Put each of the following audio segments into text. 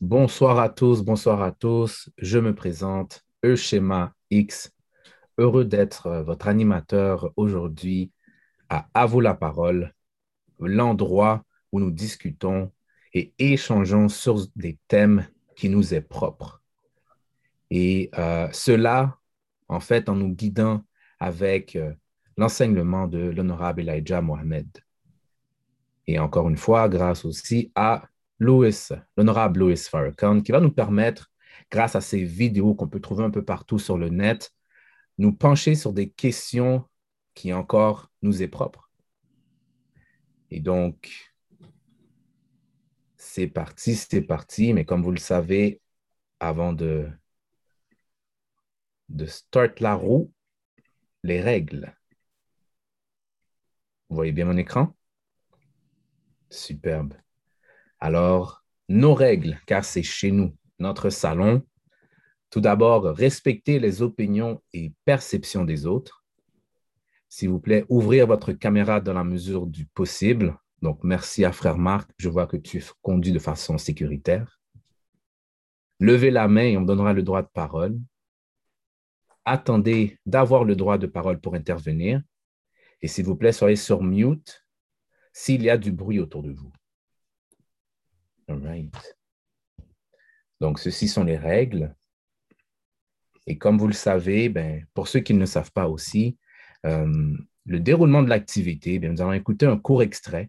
Bonsoir à tous, bonsoir à tous. Je me présente, Euschema X. Heureux d'être euh, votre animateur aujourd'hui à À vous la parole, l'endroit où nous discutons et échangeons sur des thèmes qui nous est propres. Et euh, cela, en fait, en nous guidant avec euh, l'enseignement de l'honorable Elijah Mohamed. Et encore une fois, grâce aussi à Louis, l'honorable Louis Farrakhan, qui va nous permettre, grâce à ces vidéos qu'on peut trouver un peu partout sur le net, nous pencher sur des questions qui encore nous est propres. Et donc, c'est parti, c'est parti, mais comme vous le savez, avant de, de start la roue, les règles. Vous voyez bien mon écran? Superbe. Alors, nos règles, car c'est chez nous, notre salon. Tout d'abord, respecter les opinions et perceptions des autres. S'il vous plaît, ouvrir votre caméra dans la mesure du possible. Donc, merci à frère Marc. Je vois que tu conduis de façon sécuritaire. Levez la main et on donnera le droit de parole. Attendez d'avoir le droit de parole pour intervenir. Et s'il vous plaît, soyez sur mute s'il y a du bruit autour de vous. All right. Donc, ceci sont les règles. Et comme vous le savez, ben, pour ceux qui ne le savent pas aussi, euh, le déroulement de l'activité, nous allons écouter un court extrait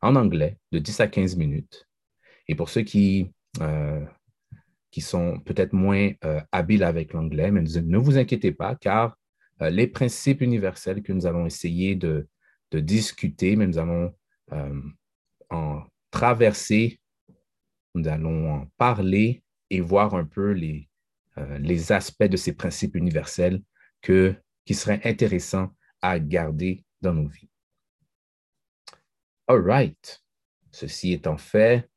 en anglais de 10 à 15 minutes. Et pour ceux qui, euh, qui sont peut-être moins euh, habiles avec l'anglais, ne vous inquiétez pas, car les principes universels que nous allons essayer de, de discuter, nous allons en traverser nous allons en parler et voir un peu les, euh, les aspects de ces principes universels que, qui seraient intéressants à garder dans nos vies. All right. Ceci étant fait,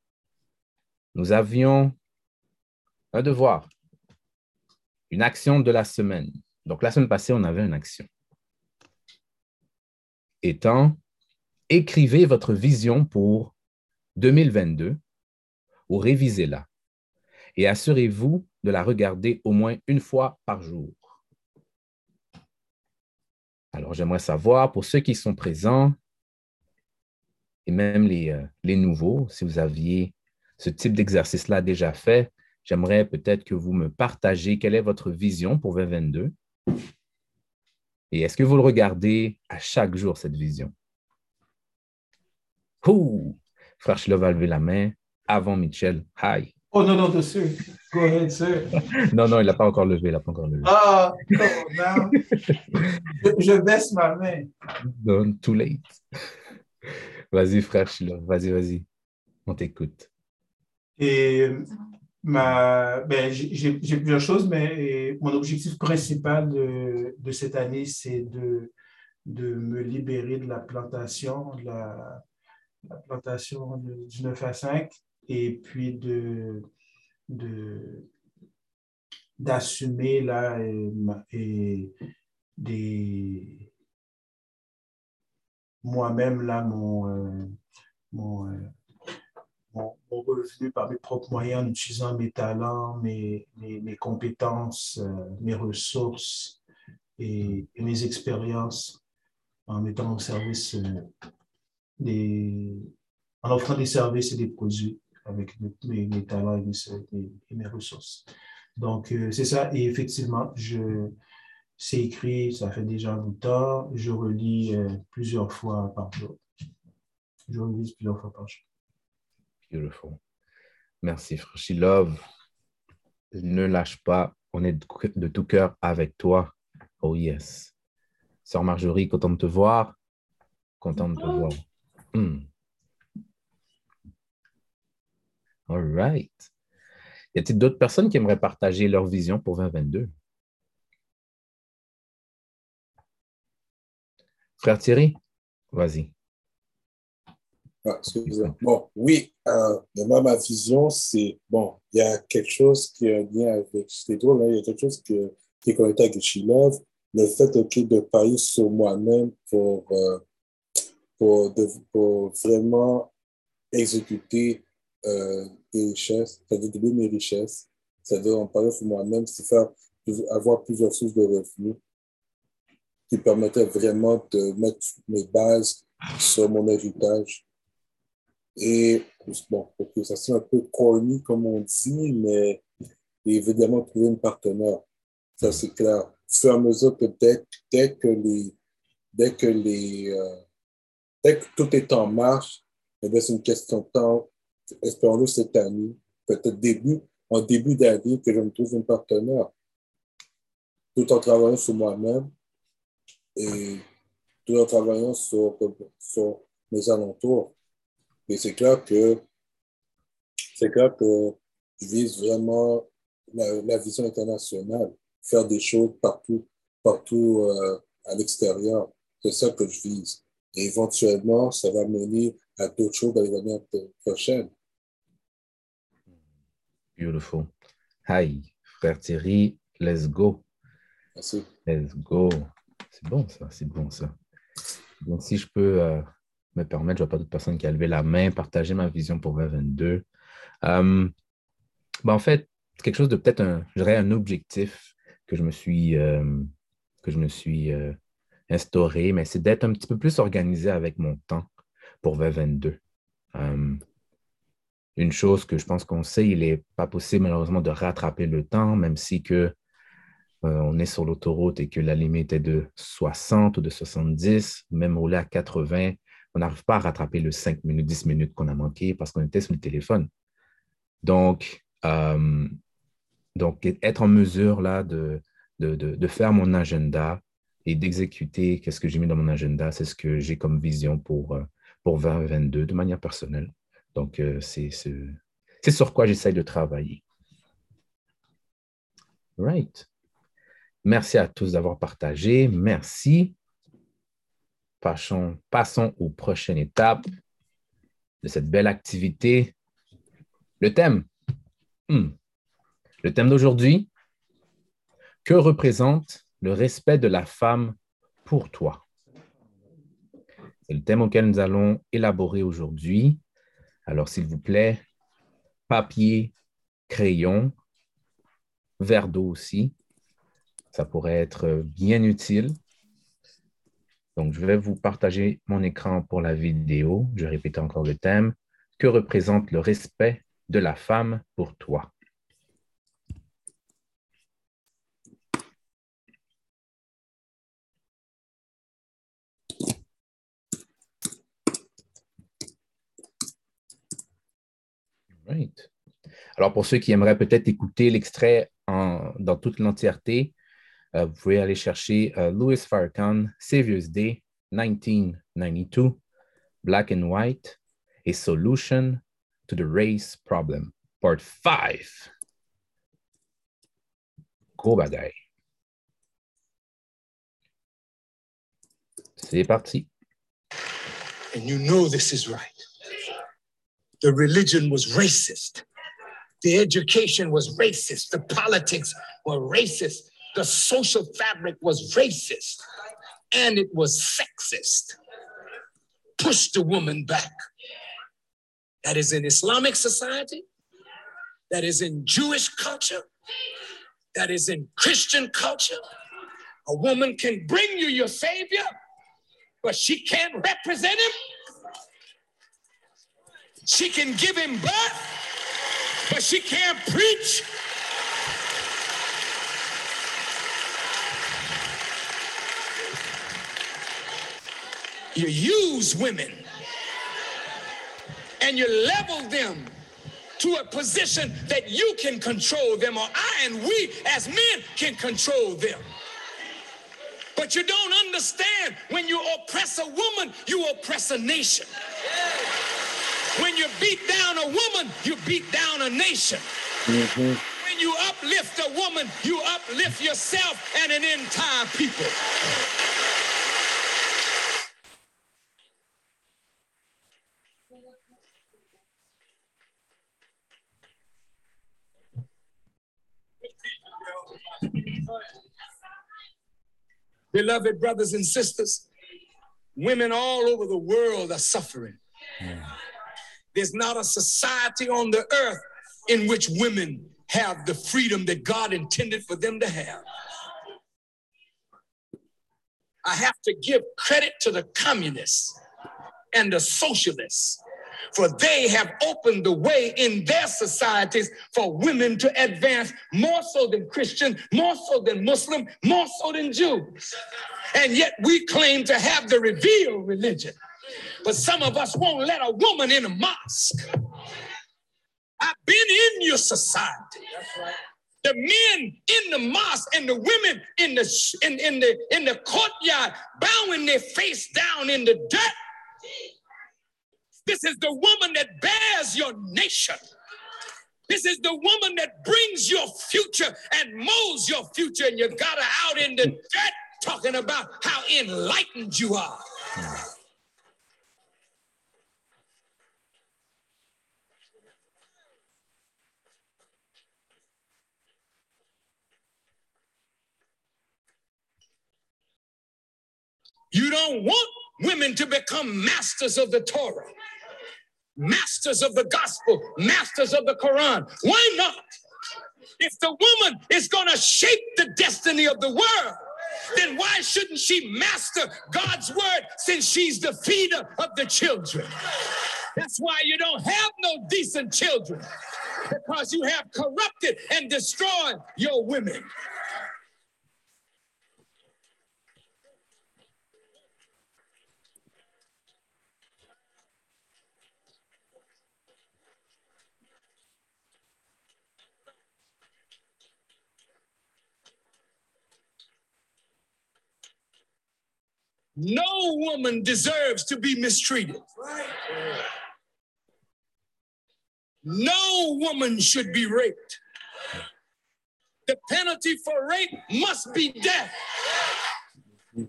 nous avions un devoir, une action de la semaine. Donc, la semaine passée, on avait une action. Étant, écrivez votre vision pour 2022 ou révisez-la. Et assurez-vous de la regarder au moins une fois par jour. Alors, j'aimerais savoir, pour ceux qui sont présents, et même les, euh, les nouveaux, si vous aviez ce type d'exercice-là déjà fait, j'aimerais peut-être que vous me partagez quelle est votre vision pour 2022. Et est-ce que vous le regardez à chaque jour, cette vision? Ouh! Frère Chilo va lever la main avant Mitchell. Hi. Oh non, non, sir. Go ahead, sir. non, non, il n'a pas encore levé. Il n'a pas encore levé. Ah, oh, je, je, baisse ma main. Non, too late. Vas-y, frère Chilo. Vas-y, vas-y. On t'écoute. Et ma, ben, j'ai plusieurs choses, mais mon objectif principal de, de cette année, c'est de, de me libérer de la plantation, de la, la plantation du 9 à 5 et puis de, d'assumer là et, des moi-même là mon, euh, euh, mon, mon, revenu par mes propres moyens en utilisant mes talents, mes, mes, compétences, euh, mes ressources et, mes expériences en mettant au service des, en offrant des services et des produits avec mes, mes talents et mes, ressources. Donc, euh, c'est ça. Et effectivement, je, c'est écrit, ça fait déjà un bout de temps. Je relis euh, plusieurs fois par jour. Je relis plusieurs fois par jour. Beautiful. Merci, Frère Love. Ne lâche pas. On est de tout cœur avec toi. Oh yes. Sœur Marjorie, content de te voir. Content de te voir. Hmm. All right. Y a-t-il d'autres personnes qui aimeraient partager leur vision pour 2022? Frère Thierry, vas-y. Ah, bon, oui, euh, ma vision, c'est, bon, il y a quelque chose qui un lien avec drôle, hein, il y a quelque chose qui, qui est connecté avec Chilov, le fait de parler sur moi-même pour, euh, pour, pour vraiment exécuter euh, tes richesses, veut doubler mes richesses, veut en parler sur moi-même, c'est faire avoir plusieurs sources de revenus qui permettaient vraiment de mettre mes bases sur mon héritage. Et bon, ça c'est un peu corny comme on dit, mais évidemment trouver une partenaire. Ça c'est clair. Au fur et à mesure que dès, que les dès que les euh, dès que tout est en marche, eh c'est une question de temps, espérons-le cette année, peut-être début, en début d'année, que je me trouve une partenaire. Tout en travaillant sur moi-même et tout en travaillant sur, mes alentours. Et c'est clair que c'est clair que je vise vraiment la, la, vision internationale, faire des choses partout, partout euh, à l'extérieur. C'est ça que je vise. Et éventuellement, ça va mener à d'autres choses dans les années prochaines. Beautiful. Hi, frère Thierry, let's go. Merci. Let's go. C'est bon ça, c'est bon ça. Donc, si je peux euh, me permettre, je vois pas d'autres personnes qui a levé la main, partager ma vision pour 2022. Euh, ben, en fait, quelque chose de peut-être un, un objectif que je me suis, euh, que je me suis euh, instauré, mais c'est d'être un petit peu plus organisé avec mon temps pour 2022. Une chose que je pense qu'on sait, il n'est pas possible malheureusement de rattraper le temps, même si que on est sur l'autoroute et que la limite est de 60 ou de 70, même rouler à 80, on n'arrive pas à rattraper le 5 minutes, 10 minutes qu'on a manqué parce qu'on était sur le téléphone. Donc, euh, être en mesure de, faire mon agenda et d'exécuter qu'est-ce que j'ai mis dans mon agenda, c'est ce que j'ai comme vision pour, euh, pour 2022 de manière personnelle. Donc, euh, c'est sur quoi j'essaye de travailler. Right. Merci à tous d'avoir partagé. Merci. Passons, passons aux prochaines étapes de cette belle activité. Le thème. Hmm. Le thème d'aujourd'hui. Que représente le respect de la femme pour toi? C'est le thème auquel nous allons élaborer aujourd'hui. Alors, s'il vous plaît, papier, crayon, verre d'eau aussi. Ça pourrait être bien utile. Donc, je vais vous partager mon écran pour la vidéo. Je répète encore le thème. Que représente le respect de la femme pour toi? Alors, pour ceux qui aimeraient peut-être écouter l'extrait dans toute l'entièreté, euh, vous pouvez aller chercher euh, Louis Farrakhan, Savior's Day, 1992, Black and White, A Solution to the Race Problem, Part 5. Gros bagaille. C'est parti. And you know this is right. The religion was racist. The education was racist. The politics were racist. the social fabric was racist and it was sexist. Push the woman back. That is in Islamic society, that is in Jewish culture, that is in Christian culture. A woman can bring you your savior, but she can't represent him. She can give him birth, but she can't preach you use women and you level them to a position that you can control them, or I and we as men can control them. But you don't understand when you oppress a woman, you oppress a nation. When you beat down a woman, you beat down a nation. Mm-hmm. When you uplift a woman, you uplift yourself and an entire people. Beloved brothers and sisters, women all over the world are suffering. There's not a society on the earth in which women have the freedom that God intended for them to have. I have to give credit to the communists and the socialists, for they have opened the way in their societies for women to advance more so than Christian, more so than Muslim, more so than Jews. And yet we claim to have the revealed religion. But some of us won't let a woman in a mosque. I've been in your society. The men in the mosque and the women in the in, in the in the courtyard bowing their face down in the dirt. This is the woman that bears your nation. This is the woman that brings your future and molds your future, and you got her out in the dirt talking about how enlightened you are. You don't want women to become masters of the Torah, masters of the gospel, masters of the Quran. Why not? If the woman is going to shape the destiny of the world, then why shouldn't she master God's word since she's the feeder of the children? That's why you don't have no decent children because you have corrupted and destroyed your women. No woman deserves to be mistreated. No woman should be raped. The penalty for rape must be death. And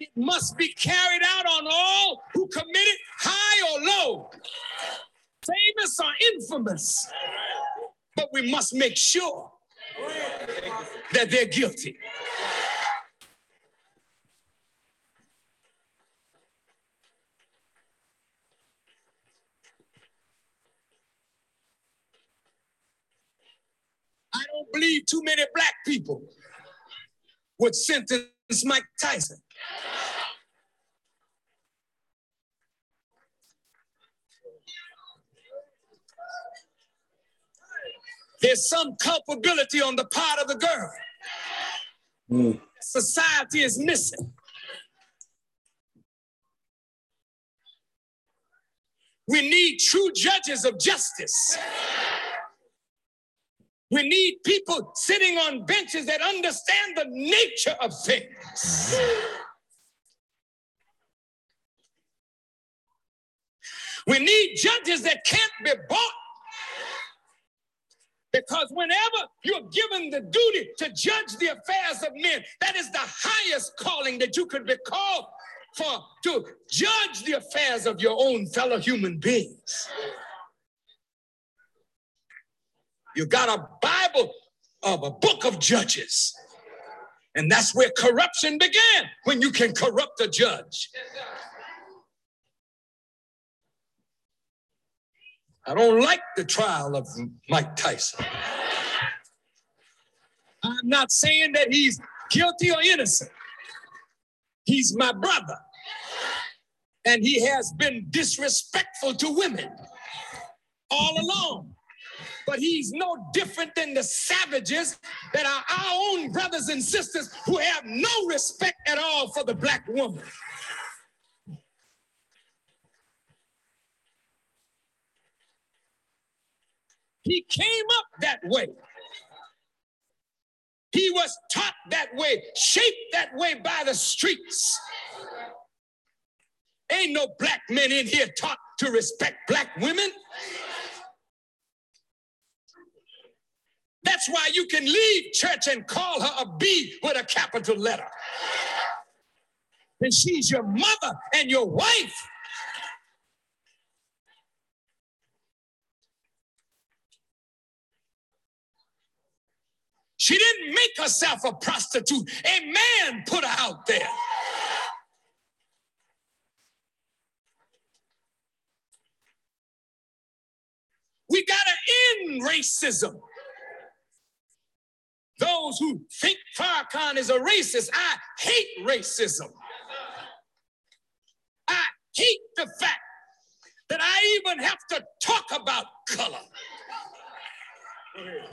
it must be carried out on all who commit it, high or low, famous or infamous. But we must make sure that they're guilty. I don't believe too many black people would sentence Mike Tyson. There's some culpability on the part of the girl. Mm. Society is missing. We need true judges of justice. We need people sitting on benches that understand the nature of things. We need judges that can't be bought because whenever you're given the duty to judge the affairs of men, that is the highest calling that you could be called for to judge the affairs of your own fellow human beings. You got a Bible of a book of judges. And that's where corruption began, when you can corrupt a judge. I don't like the trial of Mike Tyson. I'm not saying that he's guilty or innocent. He's my brother. And he has been disrespectful to women all along. But he's no different than the savages that are our own brothers and sisters who have no respect at all for the black woman. He came up that way. He was taught that way, shaped that way by the streets. Ain't no black men in here taught to respect black women. That's why you can leave church and call her a B with a capital letter. And she's your mother and your wife. She didn't make herself a prostitute. A man put her out there. We got to end racism. Those who think Farrakhan is a racist, I hate racism. I hate the fact that I even have to talk about color.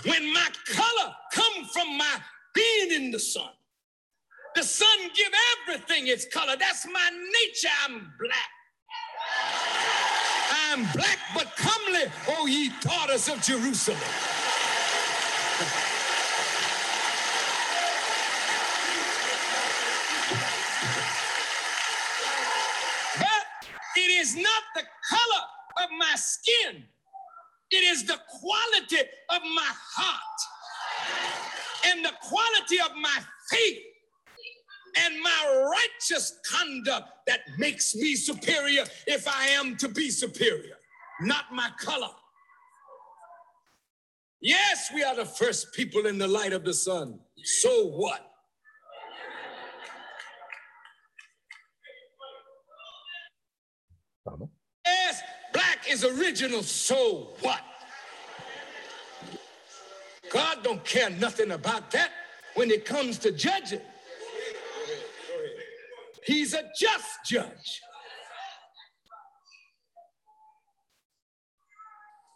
When my color come from my being in the sun. The sun give everything its color. That's my nature. I'm black. I'm black but comely, O ye daughters of Jerusalem. But it is not the color of my skin. It is the quality of my heart and the quality of my faith and my righteous conduct that makes me superior if I am to be superior, not my color. Yes, we are the first people in the light of the sun. So what? Pardon? Is original. So what? God don't care nothing about that when it comes to judging. He's a just judge.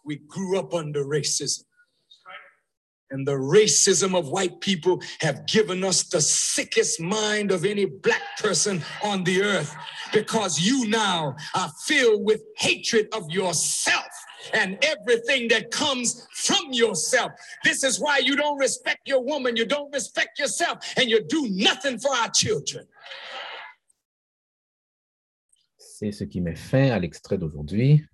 We grew up under racism. And the racism of white people have given us the sickest mind of any black person on the earth because you now are filled with hatred of yourself and everything that comes from yourself. This is why you don't respect your woman, you don't respect yourself, and you do nothing for our children. C'est ce qui met fin à l'extrait d'aujourd'hui.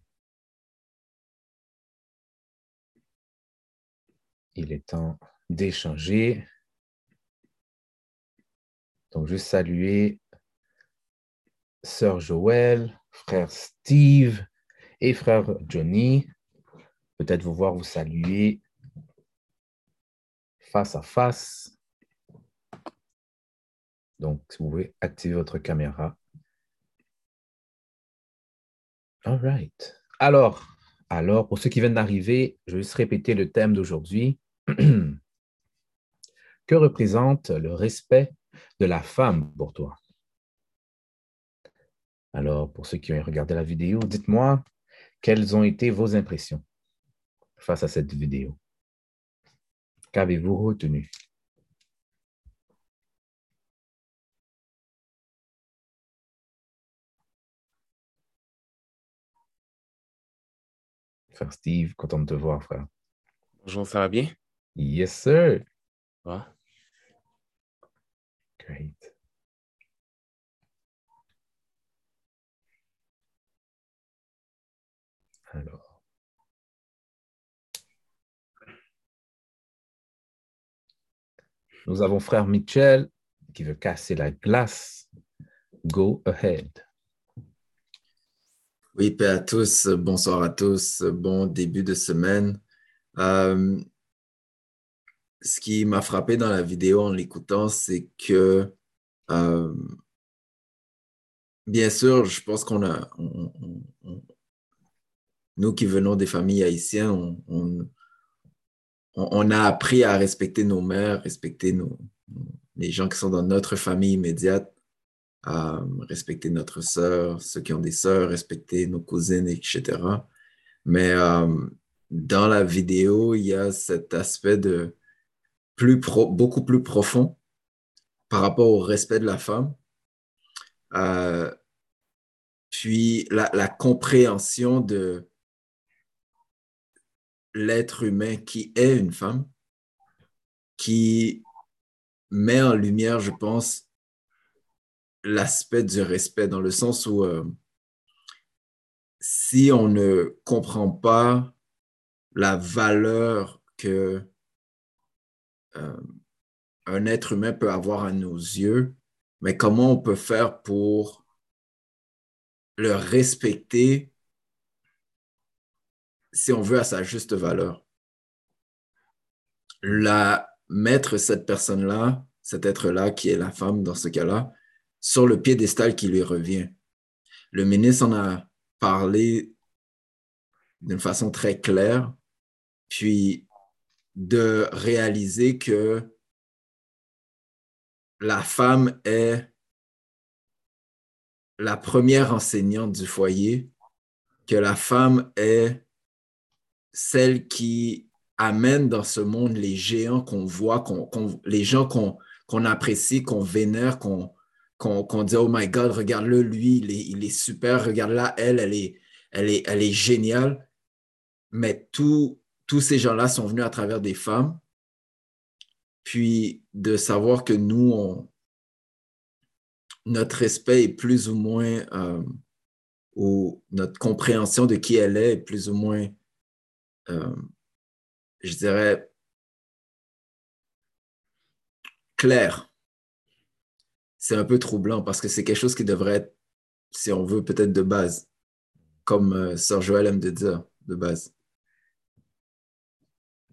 Il est temps d'échanger. Donc, je saluer Sœur Joël, frère Steve et frère Johnny. Peut-être vous voir vous saluer face à face. Donc, si vous pouvez activer votre caméra. All right. Alors, alors, pour ceux qui viennent d'arriver, je vais juste répéter le thème d'aujourd'hui. que représente le respect de la femme pour toi? Alors, pour ceux qui ont regardé la vidéo, dites-moi quelles ont été vos impressions face à cette vidéo? Qu'avez-vous retenu? Frère Steve, content de te voir, frère. Bonjour, ça va bien? Yes, sir. Ouais. Great. Alors. Nous avons frère Mitchell qui veut casser la glace. Go ahead. Oui, paix à tous, bonsoir à tous, bon début de semaine. Euh, ce qui m'a frappé dans la vidéo en l'écoutant, c'est que, euh, bien sûr, je pense qu'on a, nous qui venons des familles haïtiennes, on, a appris à respecter nos mères, respecter les gens qui sont dans notre famille immédiate, à respecter notre sœur, ceux qui ont des sœurs, respecter nos cousines, etc. Mais euh, dans la vidéo, il y a cet aspect de plus pro- beaucoup plus profond par rapport au respect de la femme. Euh, puis la, compréhension de l'être humain qui est une femme, qui met en lumière, je pense, l'aspect du respect dans le sens où euh, si on ne comprend pas la valeur que euh, un être humain peut avoir à nos yeux, mais comment on peut faire pour le respecter si on veut à sa juste valeur? La mettre cette personne-là, cet être-là qui est la femme dans ce cas-là, sur le piédestal qui lui revient. Le ministre en a parlé d'une façon très claire, puis de réaliser que la femme est la première enseignante du foyer, que la femme est celle qui amène dans ce monde les géants qu'on voit, les gens qu'on apprécie, qu'on vénère, qu'on dit Oh my God, regarde-le, lui, il est, super, regarde-la, elle, elle est, elle, est, elle est géniale. Mais tous ces gens-là sont venus à travers des femmes. Puis de savoir que nous, notre respect est plus ou moins, euh, ou notre compréhension de qui elle est est plus ou moins, euh, je dirais, claire. C'est un peu troublant parce que c'est quelque chose qui devrait être, si on veut, peut-être de base, comme euh, Joël aime de dire, de base.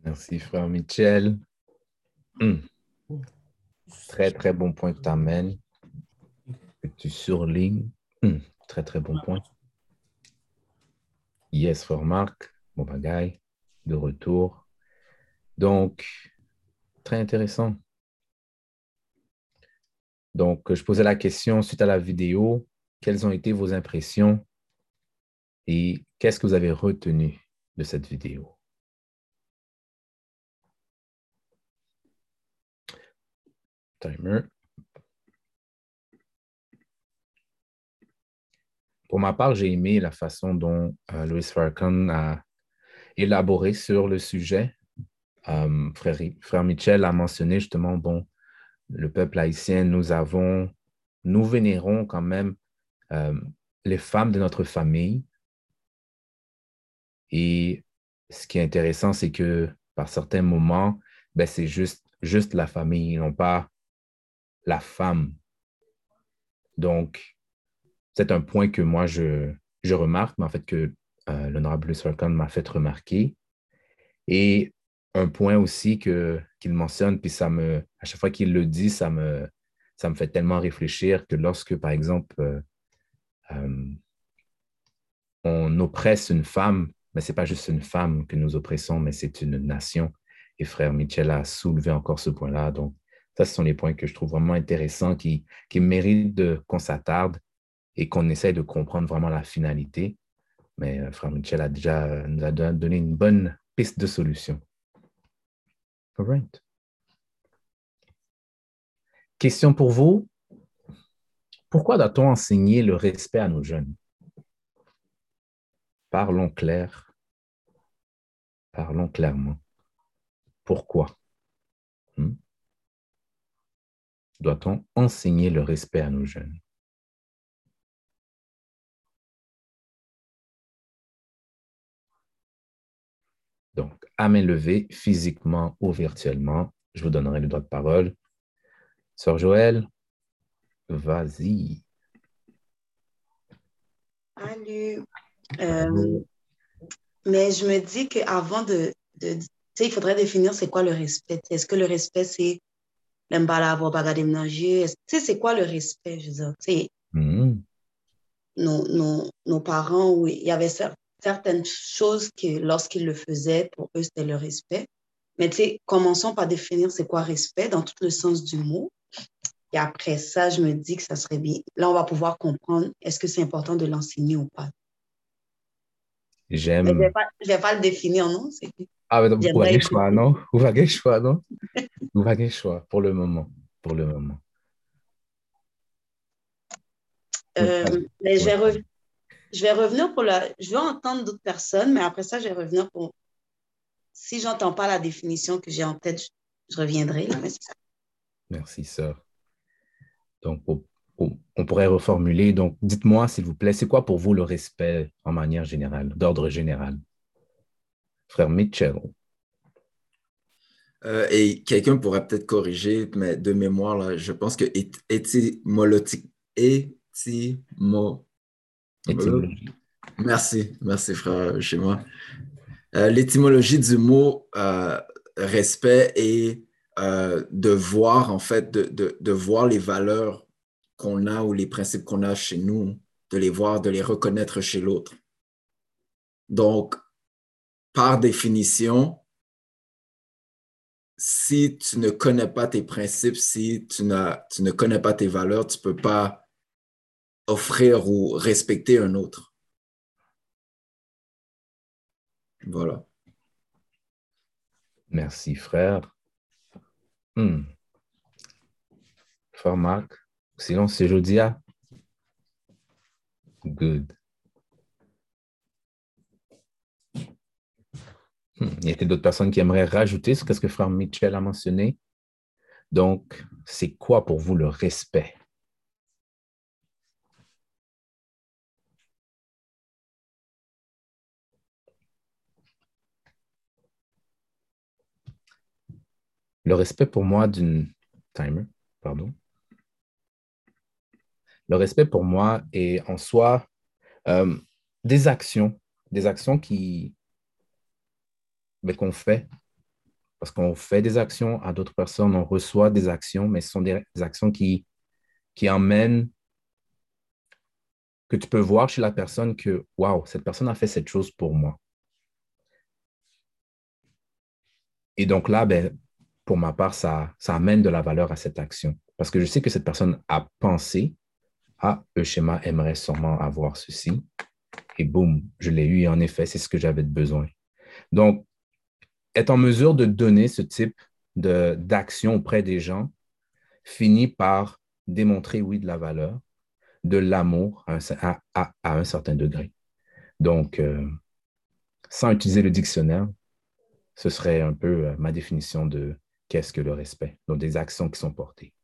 Merci, frère Michel. Hmm. Très, très bon point que tu amènes que tu surlignes. Hmm, très, très bon point. Yes, for Marc, bon bagaille, de retour. Donc, très intéressant. Donc, je posais la question suite à la vidéo, quelles ont été vos impressions et qu'est-ce que vous avez retenu de cette vidéo? Timer. Pour ma part, j'ai aimé la façon dont euh, Louis Farrakhan a élaboré sur le sujet. Euh, frère, frère, a mentionné justement, bon, le peuple haïtien, nous avons, nous vénérons quand même euh, les femmes de notre famille. Et ce qui est intéressant, c'est que par certains moments, ben, c'est juste, juste la famille, non pas la femme. Donc, c'est un point que moi, je, remarque, mais en fait que euh, l'honorable Farrakhan m'a fait remarquer. Et un point aussi qu'il mentionne, puis ça me, à chaque fois qu'il le dit, ça me, ça me fait tellement réfléchir que lorsque, par exemple, euh, euh, on oppresse une femme, mais ce n'est pas juste une femme que nous oppressons, mais c'est une nation. Et frère Michel a soulevé encore ce point-là. Donc, ça, ce sont les points que je trouve vraiment intéressants, qui, qui méritent qu'on s'attarde et qu'on essaye de comprendre vraiment la finalité. Mais euh, Frère Michel a déjà nous a donné une bonne piste de solution. All. Question pour vous. Pourquoi doit-on enseigner le respect à nos jeunes? Parlons clair. Parlons clairement. Pourquoi? Hmm? Doit-on enseigner le respect à nos jeunes? Donc, à main levée, physiquement ou virtuellement, je vous donnerai le droit de parole. Sœur Joël, vas-y. Salut. Euh, mais je me dis qu'avant de, de il faudrait définir c'est quoi le respect. Est-ce que le respect, c'est l'emballage avoir bagarre Tu sais, c'est quoi le respect, je veux dire, tu sais, hmm. nos, nos, nos, parents, oui, il y avait ça certaines choses que lorsqu'ils le faisaient, pour eux, c'était le respect. Mais tu sais, commençons par définir c'est quoi respect dans tout le sens du mot. Et après ça, je me dis que ça serait bien. Là, on va pouvoir comprendre est-ce que c'est important de l'enseigner ou pas. J'aime. Je ne vais, pas le définir, non? Ah, mais vous avez le choix, non? Vous avez le choix, non? vous avez le choix pour le moment. Pour le moment. Euh, mais je vais, je vais revenir pour la. Je vais entendre d'autres personnes, mais après ça, je vais revenir pour. Si j'entends pas la définition que j'ai en tête, je, reviendrai. Là, mais ça. Merci, sœur. Donc, on, pourrait reformuler. Donc, dites-moi, s'il vous plaît, c'est quoi pour vous le respect en manière générale, d'ordre général? Frère Mitchell. Euh, et quelqu'un pourrait peut-être corriger, mais de mémoire, là, je pense que étymologique, étymo, Merci, merci frère chez moi. Euh, l'étymologie du mot euh, respect est de voir, en fait, de, de, voir les valeurs qu'on a ou les principes qu'on a chez nous, de les voir, de les reconnaître chez l'autre. Donc, par définition, si tu ne connais pas tes principes, si tu, tu ne connais pas tes valeurs, tu ne peux pas offrir ou respecter un autre. Voilà. Merci, frère. Hmm. Marc, silence, c'est Jodia. Good. Hmm. Y a-t-il d'autres personnes qui aimeraient rajouter ce que frère Mitchell a mentionné? Donc, c'est quoi pour vous le respect? Le respect pour moi d'une timer, pardon. Le respect pour moi est en soi euh, des actions, des actions qui mais qu'on fait. Parce qu'on fait des actions à d'autres personnes, on reçoit des actions, mais ce sont des, actions qui, qui emmènent, que tu peux voir chez la personne que, waouh, cette personne a fait cette chose pour moi. Et donc là, ben, pour ma part, ça, ça amène de la valeur à cette action. Parce que je sais que cette personne a pensé, ah, le aimerait sûrement avoir ceci. Et boum, je l'ai eu et en effet, c'est ce que j'avais besoin. Donc, être en mesure de donner ce type d'action auprès des gens finit par démontrer, oui, de la valeur, de l'amour à, un certain degré. Donc, euh, sans utiliser le dictionnaire, ce serait un peu euh, ma définition de qu'est-ce que le respect, donc des actions qui sont portées.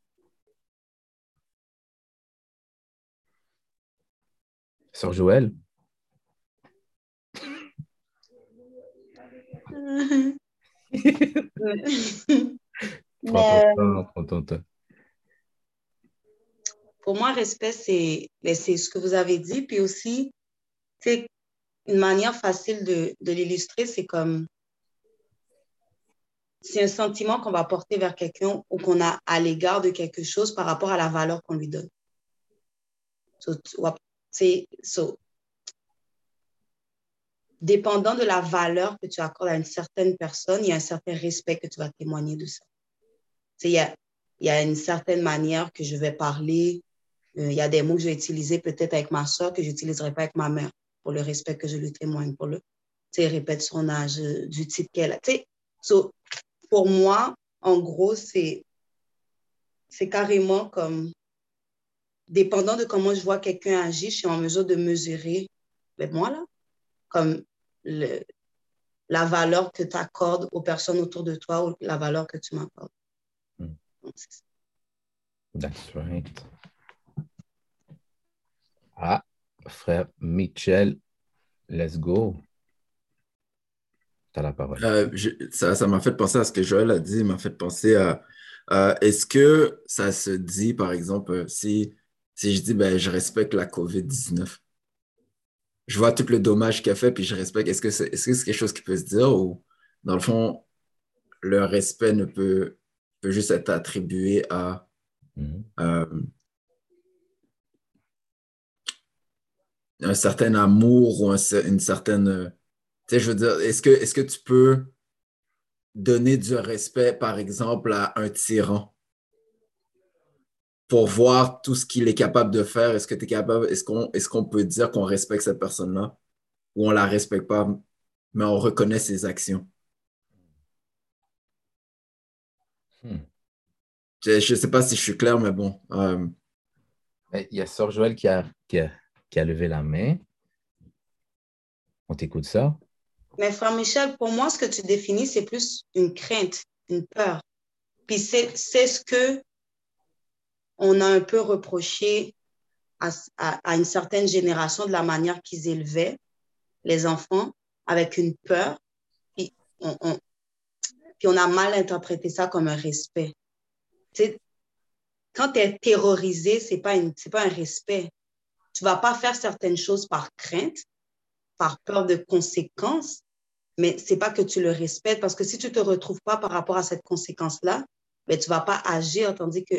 Sœur Joël? pour moi, respect, c'est ce que vous avez dit. Puis aussi, c'est une manière facile de, de l'illustrer, c'est comme c'est un sentiment qu'on va porter vers quelqu'un ou qu'on a à l'égard de quelque chose par rapport à la valeur qu'on lui donne. C'est dépendant de la valeur que tu accordes à une certaine personne, il y a un certain respect que tu vas témoigner de ça. Il y a, il y a une certaine manière que je vais parler. Euh, il y a des mots que je vais utiliser peut-être avec ma soeur que je n'utiliserai pas avec ma mère pour le respect que je lui témoigne, pour le, répète son âge, euh, du type qu'elle a. So, pour moi, en gros, c'est carrément comme, dépendant de comment je vois quelqu'un agir, je suis en mesure de mesurer, mais ben, moi là, comme le, la valeur que tu accordes aux personnes autour de toi ou la valeur que tu m'accordes. Mm. That's right. Ah, frère Mitchell, let's go. Tu as la parole. Euh, ça m'a fait penser à ce que Joël a dit, m'a fait penser à est-ce que ça se dit, par exemple, si, si je dis ben, je respecte la COVID-19, je vois tout le dommage qu'il a fait, puis je respecte. Est-ce que c'est est -ce quelque chose qui peut se dire ou, dans le fond, le respect ne peut, peut juste être attribué à mm-hmm. euh, un certain amour ou une certaine. Tu sais, je veux dire, est-ce que, est -ce que tu peux donner du respect, par exemple, à un tyran? Pour voir tout ce qu'il est capable de faire. Est-ce que tu es capable, est-ce qu'on est qu'on peut dire qu'on respecte cette personne-là ou on la respecte pas, mais on reconnaît ses actions? Hmm. Je ne sais pas si je suis clair, mais bon. Euh, il y a Sœur Joël qui a, qui, a, levé la main. On t'écoute ça. Mais frère Michel, pour moi, ce que tu définis, c'est plus une crainte, une peur. Puis c'est ce que on a un peu reproché à, une certaine génération de la manière qu'ils élevaient les enfants avec une peur. Puis on, a mal interprété ça comme un respect. quand tu es terrorisé, ce n'est pas, un respect. Tu ne vas pas faire certaines choses par crainte, par peur de conséquences, mais ce n'est pas que tu le respectes, parce que si tu ne te retrouves pas par rapport à cette conséquence-là, ben, tu ne vas pas agir, tandis que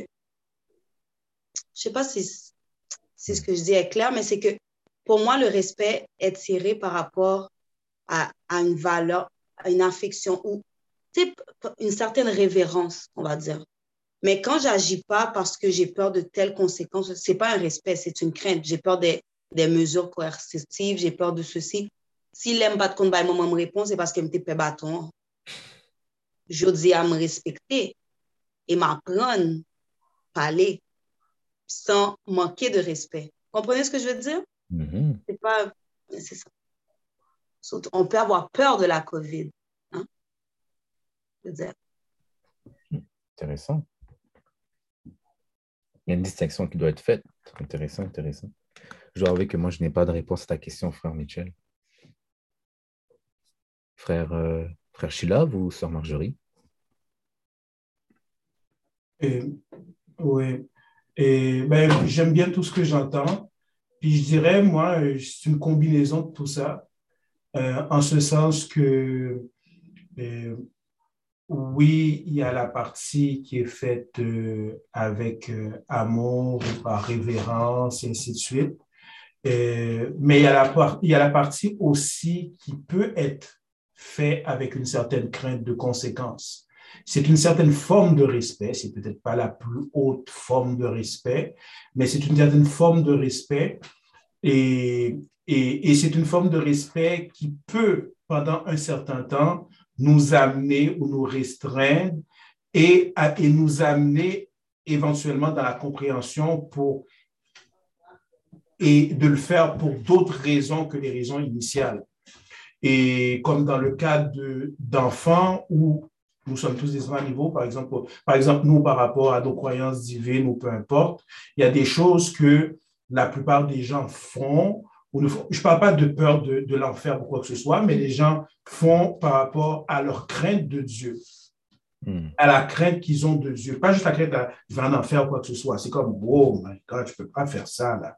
je sais pas si c'est ce que je dis est clair, mais c'est que pour moi, le respect est tiré par rapport à, une valeur, à une affection ou une certaine révérence, on va dire. Mais quand j'agis pas parce que j'ai peur de telles conséquences, c'est pas un respect, c'est une crainte. J'ai peur des, des mesures coercitives, j'ai peur de ceci. S'il aime pas de compte, bah, moment me répond, c'est parce qu'il me fait bâton. Je dis à me respecter et m'apprendre, parler sans manquer de respect. Comprenez ce que je veux dire? Mhm. C'est pas, c'est ça. On peut avoir peur de la COVID. Hein? Je veux dire. Intéressant. Il y a une distinction qui doit être faite. Intéressant, intéressant. Je dois avouer que moi, je n'ai pas de réponse à ta question, frère Michel. Frère, euh, frère Shilov ou sœur Marjorie? Et, oui. Et ben, j'aime bien tout ce que j'entends. Puis je dirais, moi, c'est une combinaison de tout ça, euh, en ce sens que euh, oui, il y a la partie qui est faite euh, avec amour, par révérence, et ainsi de suite. Mais il y, a la, il y a la partie aussi qui peut être faite avec une certaine crainte de conséquences. C'est une certaine forme de respect, c'est peut-être pas la plus haute forme de respect, mais c'est une certaine forme de respect et, et, c'est une forme de respect qui peut, pendant un certain temps, nous amener ou nous restreindre et, et nous amener éventuellement dans la compréhension pour et de le faire pour d'autres raisons que les raisons initiales. Et comme dans le cas d'enfants où nous sommes tous des à niveau, par exemple, par exemple, nous, par rapport à nos croyances divines ou peu importe, il y a des choses que la plupart des gens font je ne parle pas de peur de, de l'enfer ou quoi que ce soit, mais les gens font par rapport à leur crainte de Dieu, Hmm. à la crainte qu'ils ont de Dieu. Pas juste la crainte je vais en enfer ou quoi que ce soit. C'est comme, oh my God, je ne peux pas faire ça là.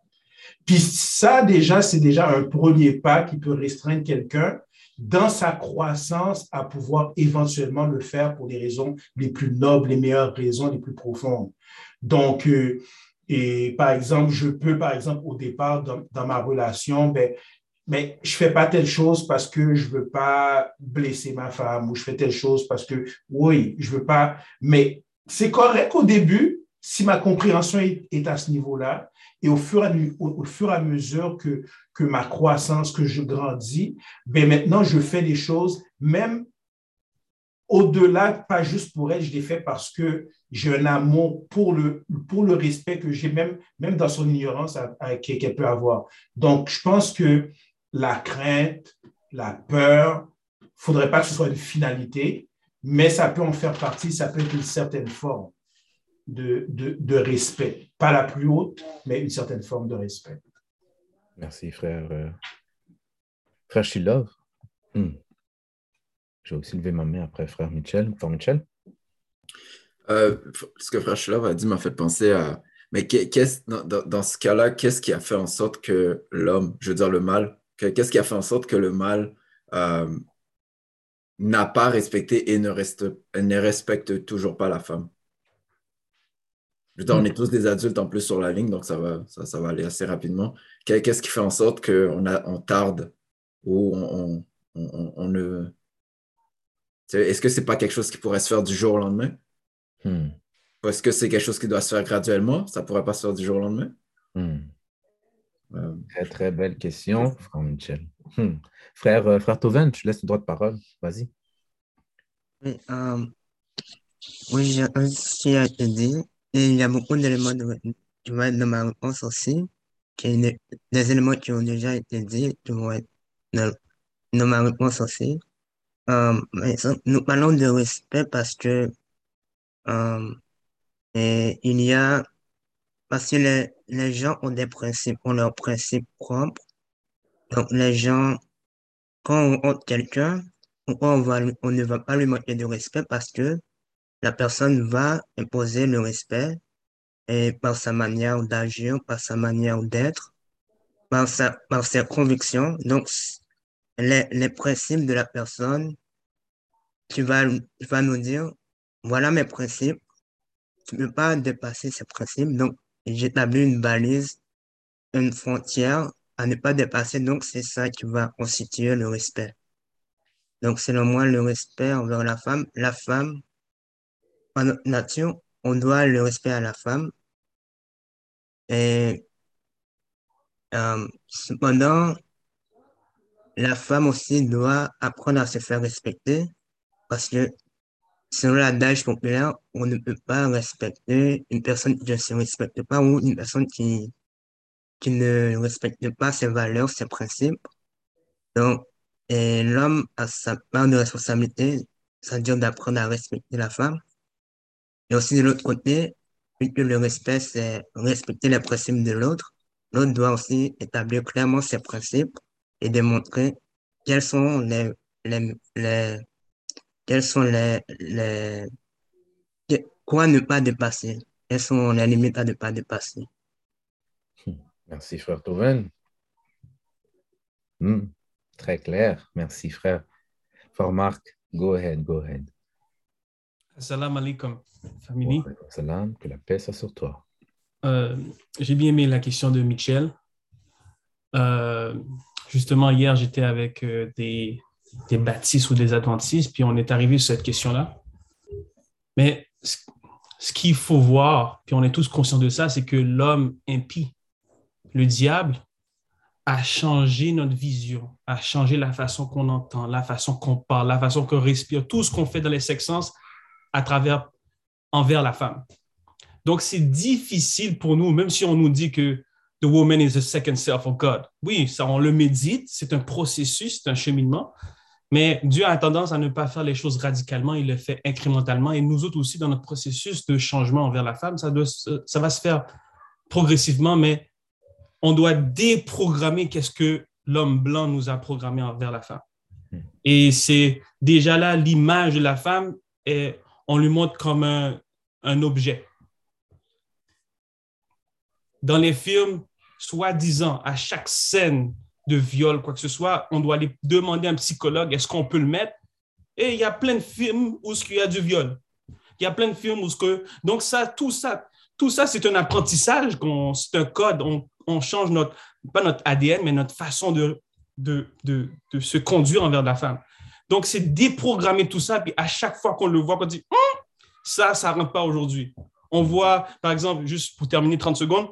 Puis ça, déjà, c'est déjà un premier pas qui peut restreindre quelqu'un dans sa croissance à pouvoir éventuellement le faire pour les raisons les plus nobles, les meilleures raisons, les plus profondes. Donc, euh, et par exemple, je peux, par exemple, au départ, dans, ma relation, ben, mais je fais pas telle chose parce que je veux pas blesser ma femme ou je fais telle chose parce que, oui, je veux pas. Mais c'est correct au début si ma compréhension est à ce niveau-là. Et au fur, et à, mesure que, que ma croissance, que je grandis, ben maintenant, je fais des choses, même au-delà, pas juste pour elle, je l'ai fait parce que j'ai un amour pour le, pour le respect que j'ai, même, même dans son ignorance qu'elle peut avoir. Donc, je pense que la crainte, la peur, il ne faudrait pas que ce soit une finalité, mais ça peut en faire partie, ça peut être une certaine forme de, de, de respect. Pas la plus haute, mais une certaine forme de respect. Merci, frère. Euh, frère Shilov. Hmm. J'ai aussi levé ma main après frère Michel. Frère Michel? Euh, ce que frère Shilov a dit m'a fait penser à. Mais qu'est-ce, dans, dans, ce cas-là, qu'est-ce qui a fait en sorte que l'homme, je veux dire le mal, qu'est-ce qui a fait en sorte que le mal euh, n'a pas respecté et ne, reste, ne respecte toujours pas la femme? Je veux dire, on est tous des adultes en plus sur la ligne, donc ça va, ça, ça va aller assez rapidement. Qu'est-ce qui fait en sorte qu'on on tarde ou on, on, on, on ne est-ce que c'est pas quelque chose qui pourrait se faire du jour au lendemain? Hmm. Est-ce que c'est quelque chose qui doit se faire graduellement? Ça pourrait pas se faire du jour au lendemain? Hmm. Euh, Très, très belle question, frère Michel. Hmm. Frère, euh, frère Toven, je laisse le droit de parole. Vas-y. Oui, euh, oui, j'ai aussi à te dire. Il y a beaucoup d'éléments de, tu vois, de ma réponse aussi. Qui, des, des éléments qui ont déjà été dits, tu vois, dans, dans ma réponse aussi. Euh, nous parlons de respect parce que euh, il y a parce que les, les gens ont des principes, ont leurs principes propres. Donc les gens, quand on honte quelqu'un, on ne va pas lui manquer de respect parce que la personne va imposer le respect et par sa manière d'agir, par sa manière d'être, par, sa, par ses convictions. Donc, les, les principes de la personne, tu vas, tu vas nous dire, voilà mes principes, tu ne peux pas dépasser ces principes. Donc, j'établis une balise, une frontière à ne pas dépasser. Donc, c'est ça qui va constituer le respect. Donc, selon moi, le respect envers la femme, la femme, en notre nature, on doit le respect à la femme. Et euh, cependant, la femme aussi doit apprendre à se faire respecter parce que selon l'adage populaire, on ne peut pas respecter une personne qui ne se respecte pas ou une personne qui, qui ne respecte pas ses valeurs, ses principes. Donc, l'homme a sa part de responsabilité, c'est-à-dire d'apprendre à respecter la femme. Et aussi de l'autre côté, vu que le respect, c'est respecter les principes de l'autre, l'autre doit aussi établir clairement ses principes et démontrer quels sont les, les, quels sont les, quoi ne pas dépasser, quelles sont les limites à ne pas dépasser. Merci, frère Toven. Hmm, très clair. Merci, frère. Frère Marc, go ahead, go ahead. Assalamu alaikum, famille. Salam, que la paix soit sur toi. Euh, J'ai bien aimé la question de Michel. Euh, justement, hier, j'étais avec euh, des, des baptistes ou des adventistes, puis on est arrivé sur cette question-là. Mais ce, ce qu'il faut voir, puis on est tous conscients de ça, c'est que l'homme impie, le diable, a changé notre vision, a changé la façon qu'on entend, la façon qu'on parle, la façon qu'on respire, tout ce qu'on fait dans les sex sens à travers, envers la femme. Donc, c'est difficile pour nous, même si on nous dit que the woman is the second self of God. Oui, ça, on le médite, c'est un processus, c'est un cheminement, mais Dieu a tendance à ne pas faire les choses radicalement, il le fait incrémentalement. Et nous autres aussi, dans notre processus de changement envers la femme, ça, doit, ça va se faire progressivement, mais on doit déprogrammer qu'est-ce que l'homme blanc nous a programmé envers la femme. Et c'est déjà là l'image de la femme, et on lui montre comme un, un objet. Dans les films, soi-disant, à chaque scène de viol, quoi que ce soit, on doit aller demander à un psychologue, est-ce qu'on peut le mettre? Et il y a plein de films où il y a du viol. Il y a plein de films où ce que... Donc ça, tout ça, tout ça, c'est un apprentissage, c'est un code. On, change notre, pas notre ADN, mais notre façon de, de, de se conduire envers la femme. Donc, c'est déprogrammer tout ça, puis à chaque fois qu'on le voit, on dit, hum, ça, ça ne rentre pas aujourd'hui. On voit, par exemple, juste pour terminer 30 secondes,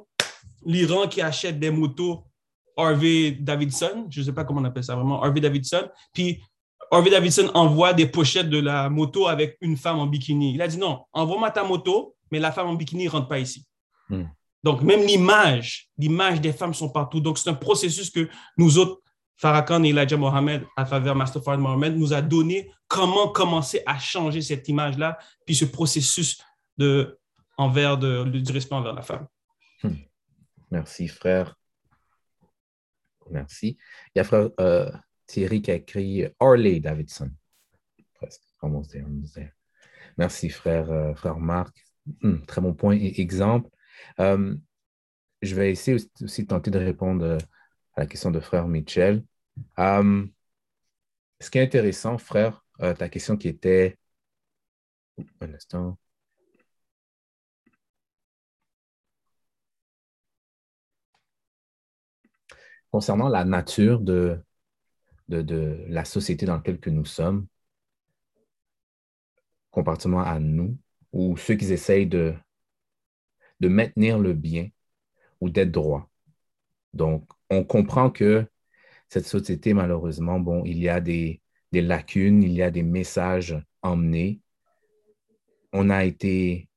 l'Iran qui achète des motos Harvey Davidson, je ne sais pas comment on appelle ça vraiment, Harvey Davidson, puis Harvey Davidson envoie des pochettes de la moto avec une femme en bikini. Il a dit non, envoie-moi ta moto, mais la femme en bikini ne rentre pas ici. Hmm. Donc, même l'image, l'image des femmes sont partout. Donc, c'est un processus que nous autres, Farrakhan et Elijah Mohamed, à travers Master Fard Mohamed, nous a donné comment commencer à changer cette image-là, puis ce processus de, envers de, du respect envers la femme. Hmm. Merci, frère. Merci. Il y a frère euh, Thierry qui a écrit Harley Davidson. Presque. Merci, frère, euh, frère Marc. Hmm, très bon point et exemple. Euh, je vais essayer aussi, aussi, tenter de répondre euh, la question de frère Michel. Euh, ce qui est intéressant, frère, euh, ta question qui était. Un instant. Concernant la nature de, de, la société dans laquelle que nous sommes, comparativement à nous, ou ceux qui essayent de, de maintenir le bien ou d'être droit. Donc, on comprend que cette société, malheureusement, bon, il y a des, des lacunes, il y a des messages emmenés. On a été,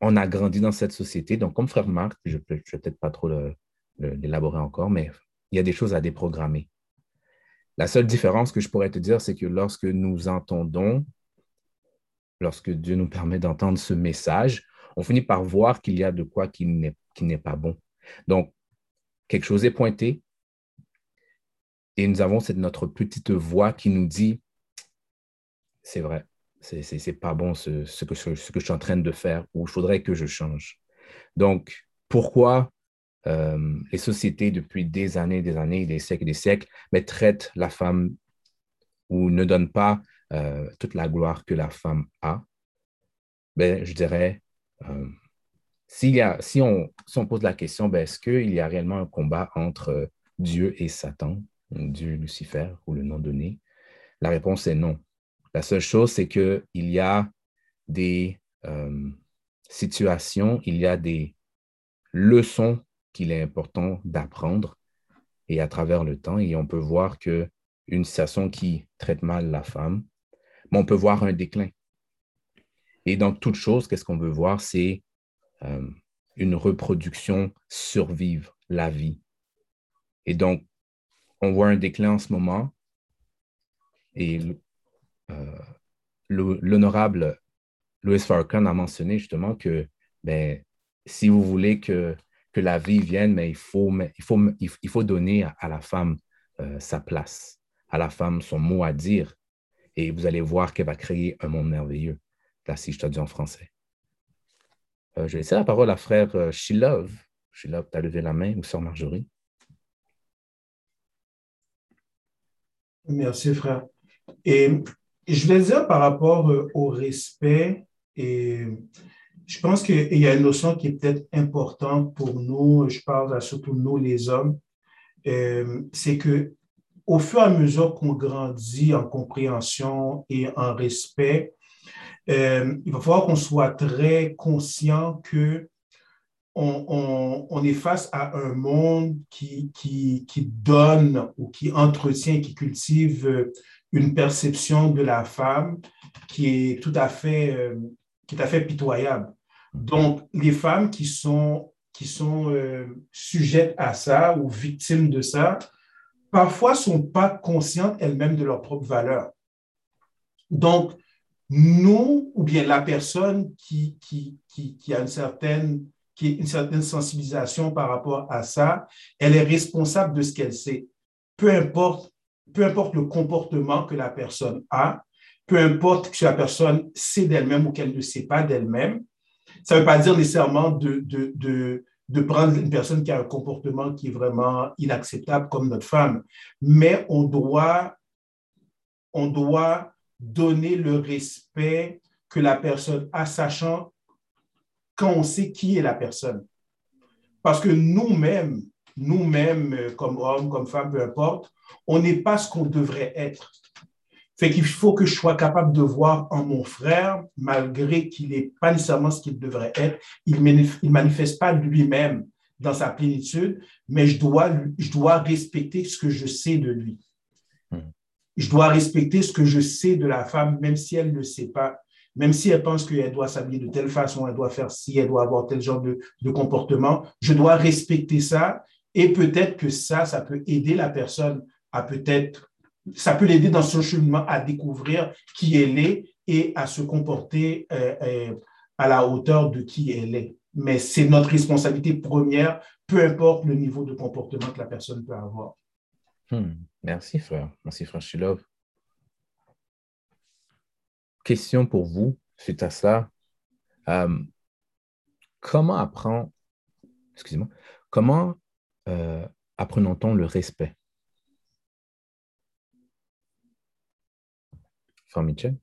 on a grandi dans cette société. Donc, comme frère Marc, je ne vais peut-être pas trop l'élaborer encore, mais il y a des choses à déprogrammer. La seule différence que je pourrais te dire, c'est que lorsque nous entendons, lorsque Dieu nous permet d'entendre ce message, on finit par voir qu'il y a de quoi qui n'est, qui n'est pas bon. Donc, quelque chose est pointé et nous avons cette, notre petite voix qui nous dit, c'est vrai, c'est, pas bon ce, que, ce, que je suis en train de faire ou il faudrait que je change. Donc, pourquoi euh, les sociétés, depuis des années, des années, des siècles des siècles, mais traitent la femme ou ne donnent pas euh, toute la gloire que la femme a, ben, je dirais, euh, y a, si, on, si, pose la question, ben, est-ce qu'il y a réellement un combat entre Dieu et Satan, Dieu Lucifer ou le nom donné? La réponse est non. La seule chose, c'est qu'il y a des euh, situations, il y a des leçons qu'il est important d'apprendre et à travers le temps. Et on peut voir que une situation qui traite mal la femme, mais on peut voir un déclin. Et dans toute chose, qu'est-ce qu'on veut voir? C'est euh, une reproduction survivre, la vie. Et donc, on voit un déclin en ce moment. Et euh, l'honorable Louis Farrakhan a mentionné justement que ben, si vous voulez que, que la vie vienne, mais il, faut, il, faut, il faut donner à, la femme euh, sa place, à la femme son mot à dire. Et vous allez voir qu'elle va créer un monde merveilleux. Là, si je te dis en français. Euh, je vais laisser la parole à frère euh, Shilov. Shilov, tu as levé la main, ou sœur Marjorie? Merci, frère. Et je vais dire par rapport au respect et je pense qu'il y a une notion qui est peut-être importante pour nous, je parle surtout nous les hommes, euh, c'est que au fur et à mesure qu'on grandit en compréhension et en respect, euh, il va falloir qu'on soit très conscient que on, est face à un monde qui, donne ou qui entretient, qui cultive une perception de la femme qui est tout à fait euh, à fait pitoyable. Donc, les femmes qui sont, qui sont euh, sujettes à ça ou victimes de ça, parfois ne sont pas conscientes elles-mêmes de leur propre valeur. Donc, nous, ou bien la personne qui, qui, qui, a une certaine, qui une certaine sensibilisation par rapport à ça, elle est responsable de ce qu'elle sait. Peu importe, peu importe le comportement que la personne a, peu importe que la personne sait d'elle-même ou qu'elle ne sait pas d'elle-même. Ça ne veut pas dire nécessairement de, de, de, prendre une personne qui a un comportement qui est vraiment inacceptable comme notre femme, mais on doit, on doit donner le respect que la personne a, sachant quand on sait qui est la personne. Parce que nous-mêmes, nous-mêmes, comme hommes, comme femmes, peu importe, on n'est pas ce qu'on devrait être. Fait qu'il faut que je sois capable de voir en mon frère, malgré qu'il n'est pas nécessairement ce qu'il devrait être, il ne manifeste pas lui-même dans sa plénitude, mais je dois, je dois respecter ce que je sais de lui. Je dois respecter ce que je sais de la femme, même si elle ne le sait pas, même si elle pense qu'elle doit s'habiller de telle façon, elle doit faire ci, elle doit avoir tel genre de, de comportement. Je dois respecter ça et peut-être que ça, ça peut aider la personne à peut-être ça peut l'aider dans son cheminement à découvrir qui elle est et à se comporter euh, euh, à la hauteur de qui elle est. Mais c'est notre responsabilité première, peu importe le niveau de comportement que la personne peut avoir. Hmm. Merci, frère. Merci, frère Shilov. Question pour vous suite à ça. Euh, comment apprend, excusez-moi, comment apprenons-on le respect? Frère Michel?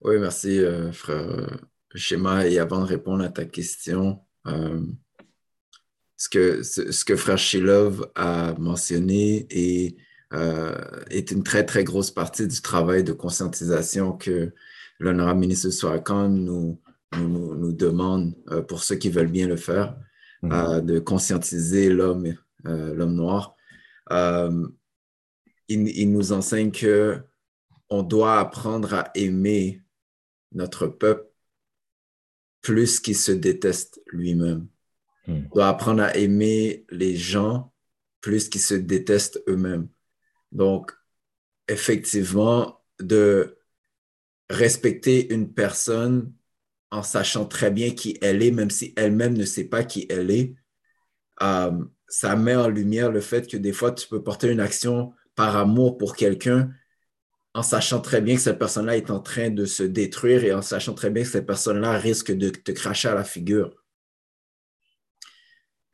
Oui, merci, euh, frère Schéma. Et avant de répondre à ta question, euh, ce, que, ce, que frère Shilov a mentionné est, euh, est une très, très grosse partie du travail de conscientisation que l'honorable ministre Swakan nous, nous, nous, demande pour ceux qui veulent bien le faire, mm-hmm. de conscientiser l'homme, l'homme noir il, nous enseigne que on doit apprendre à aimer notre peuple plus qu'il se déteste lui-même. Hmm. Doit apprendre à aimer les gens plus qu'ils se détestent eux-mêmes. Donc, effectivement, de respecter une personne en sachant très bien qui elle est, même si elle-même ne sait pas qui elle est, euh, ça met en lumière le fait que des fois, tu peux porter une action par amour pour quelqu'un en sachant très bien que cette personne-là est en train de se détruire et en sachant très bien que cette personne-là risque de te cracher à la figure.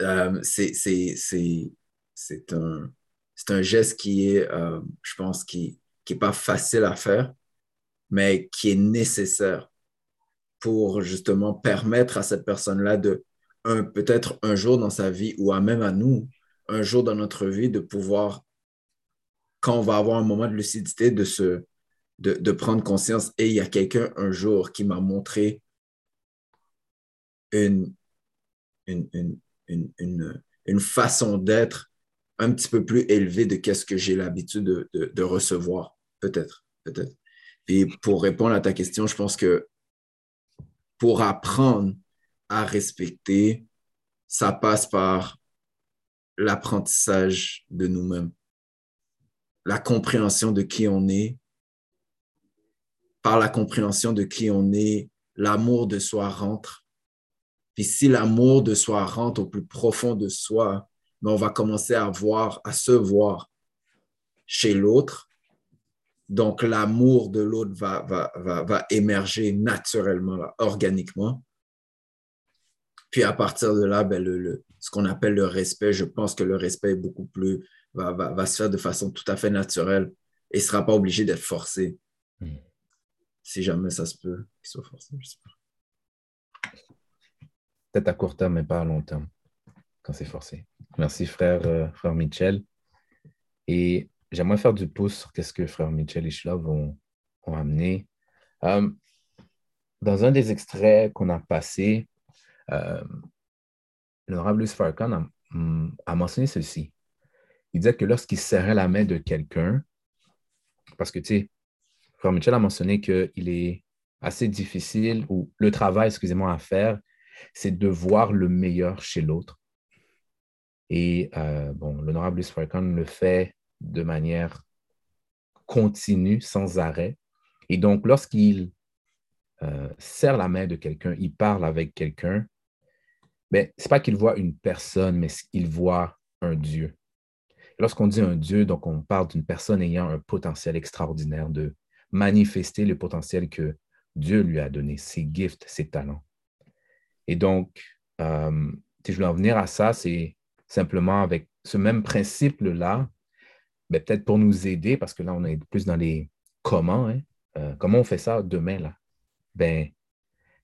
Euh, c'est un, un, geste qui est, euh, je pense, qui n'est pas facile à faire, mais qui est nécessaire pour justement permettre à cette personne-là de, peut-être un jour dans sa vie ou à même à nous, un jour dans notre vie de pouvoir, quand on va avoir un moment de lucidité, de, se, de, de prendre conscience. Et il y a quelqu'un un jour qui m'a montré une, une, une, une, façon d'être un petit peu plus élevée de qu'est-ce que j'ai l'habitude de, de, de recevoir. Peut-être, peut-être. Puis pour répondre à ta question, je pense que pour apprendre à respecter, ça passe par l'apprentissage de nous-mêmes, la compréhension de qui on est. Par la compréhension de qui on est, l'amour de soi rentre. Puis si l'amour de soi rentre au plus profond de soi, mais ben, on va commencer à voir, à se voir chez l'autre. Donc l'amour de l'autre va, va, va, va, émerger naturellement, organiquement. Puis à partir de là, ben, le, ce qu'on appelle le respect, je pense que le respect est beaucoup plus, va, va, va se faire de façon tout à fait naturelle et ne sera pas obligé d'être forcé. Hmm. Si jamais ça se peut qu'il soit forcé, je sais pas. Peut-être à court terme, mais pas à long terme, quand c'est forcé. Merci, frère, euh, frère Mitchell. Et j'aimerais faire du pouce sur ce que frère Mitchell et Sheila vont, ont amené. Euh, dans un des extraits qu'on a passé, euh, l'honorable Louis Farrakhan a, mentionné ceci. Il disait que lorsqu'il serrait la main de quelqu'un, parce que, tu sais, Frère Mitchell a mentionné qu'il est assez difficile, ou le travail, excusez-moi, à faire, c'est de voir le meilleur chez l'autre. Et euh, bon, l'honorable le fait de manière continue, sans arrêt. Et donc, lorsqu'il euh, serre la main de quelqu'un, il parle avec quelqu'un, mais ce n'est pas qu'il voit une personne, mais qu'il voit un Dieu. Lorsqu'on dit un Dieu, donc on parle d'une personne ayant un potentiel extraordinaire de manifester le potentiel que Dieu lui a donné, ses gifts, ses talents. Et donc, euh, si je veux en venir à ça, c'est simplement avec ce même principe-là, mais ben, peut-être pour nous aider, parce que là, on est plus dans les comment, hein, euh, comment on fait ça demain, là? Ben,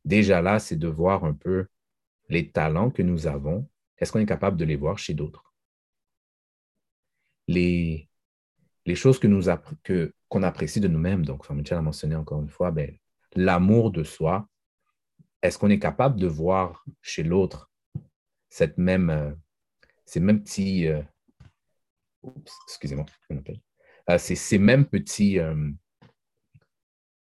déjà là, c'est de voir un peu les talents que nous avons, est-ce qu'on est capable de les voir chez d'autres? Les, choses que nous qu'on apprécie de nous-mêmes, donc Frère Michel a mentionné encore une fois, ben, l'amour de soi, est-ce qu'on est capable de voir chez l'autre cette même, euh, ces mêmes petits, euh, excusez-moi, euh, ces, mêmes petits,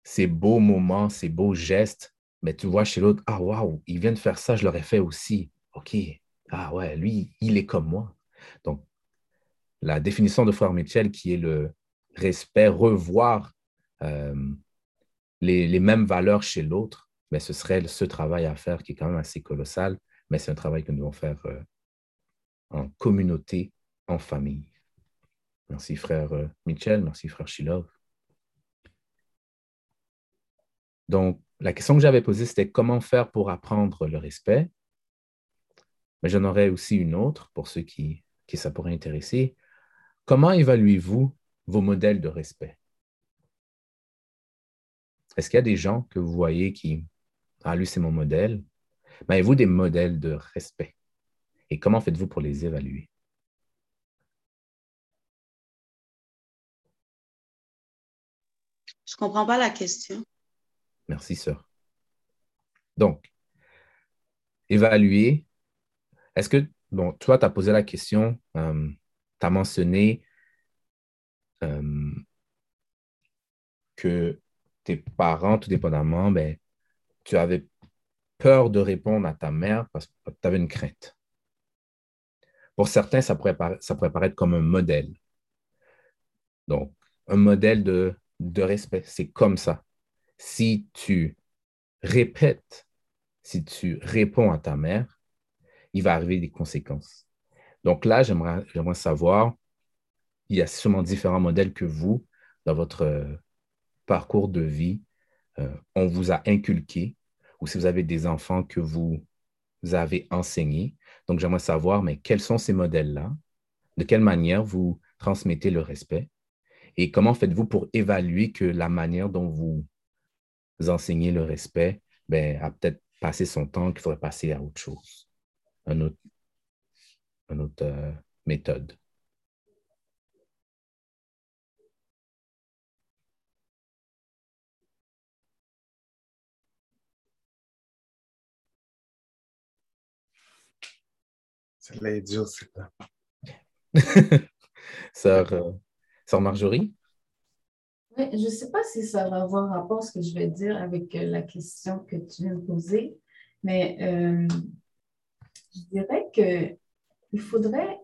ces beaux moments, ces beaux gestes mais tu vois chez l'autre, ah waouh, il vient de faire ça, je l'aurais fait aussi. OK. Ah ouais, lui, il est comme moi. Donc, la définition de Frère Mitchell, qui est le respect, revoir euh, les, mêmes valeurs chez l'autre, mais ce serait ce travail à faire qui est quand même assez colossal, mais c'est un travail que nous devons faire euh, en communauté, en famille. Merci, frère euh, Mitchell. Merci, frère Shilov. Donc, la question que j'avais posée, c'était comment faire pour apprendre le respect? Mais j'en aurais aussi une autre pour ceux qui, qui ça pourrait intéresser. Comment évaluez-vous vos modèles de respect? Est-ce qu'il y a des gens que vous voyez qui, ah, lui, c'est mon modèle? Mais avez-vous des modèles de respect? Et comment faites-vous pour les évaluer? Je ne comprends pas la question. Merci, sœur. Donc, évaluer. Est-ce que, bon, toi, tu as posé la question, euh, tu as mentionné euh, que tes parents, tout dépendamment, ben, tu avais peur de répondre à ta mère parce que tu avais une crainte. Pour certains, ça pourrait, ça pourrait paraître comme un modèle. Donc, un modèle de, de respect, c'est comme ça si tu répètes, si tu réponds à ta mère, il va arriver des conséquences. Donc là, j'aimerais savoir, il y a sûrement différents modèles que vous, dans votre euh, parcours de vie, euh, on vous a inculqué, ou si vous avez des enfants que vous avez enseignés. Donc, j'aimerais savoir, mais quels sont ces modèles-là? De quelle manière vous transmettez le respect? Et comment faites-vous pour évaluer que la manière dont vous enseigner le respect, ben, a peut-être passé son temps qu'il faudrait passer à autre chose, un autre, un autre euh, méthode? Ça l'est dur, c'est ça. Sœur, euh, Sœur Marjorie? Oui, je ne sais pas si ça va avoir rapport à ce que je vais dire avec euh, la question que tu viens de poser, mais euh, je dirais qu'il faudrait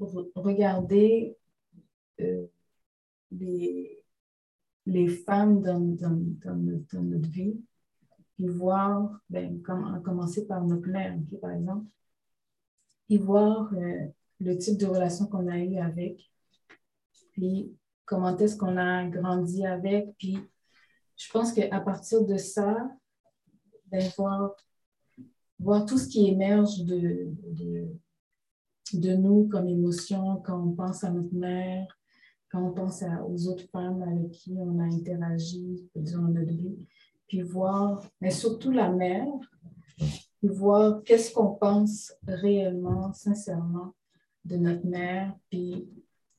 re- regarder euh, les, les femmes dans, dans, dans notre, dans notre vie, puis voir, ben, comme, commencer par notre mère, ok, par exemple, puis voir euh, le type de relation qu'on a eu avec, puis comment est-ce qu'on a grandi avec, puis je pense qu'à partir de ça, ben, voir, voir tout ce qui émerge de, de, de nous comme émotion quand on pense à notre mère, quand on pense aux autres femmes avec qui on a interagi durant notre vie, puis voir, mais surtout la mère, puis voir qu'est-ce qu'on pense réellement, sincèrement de notre mère, puis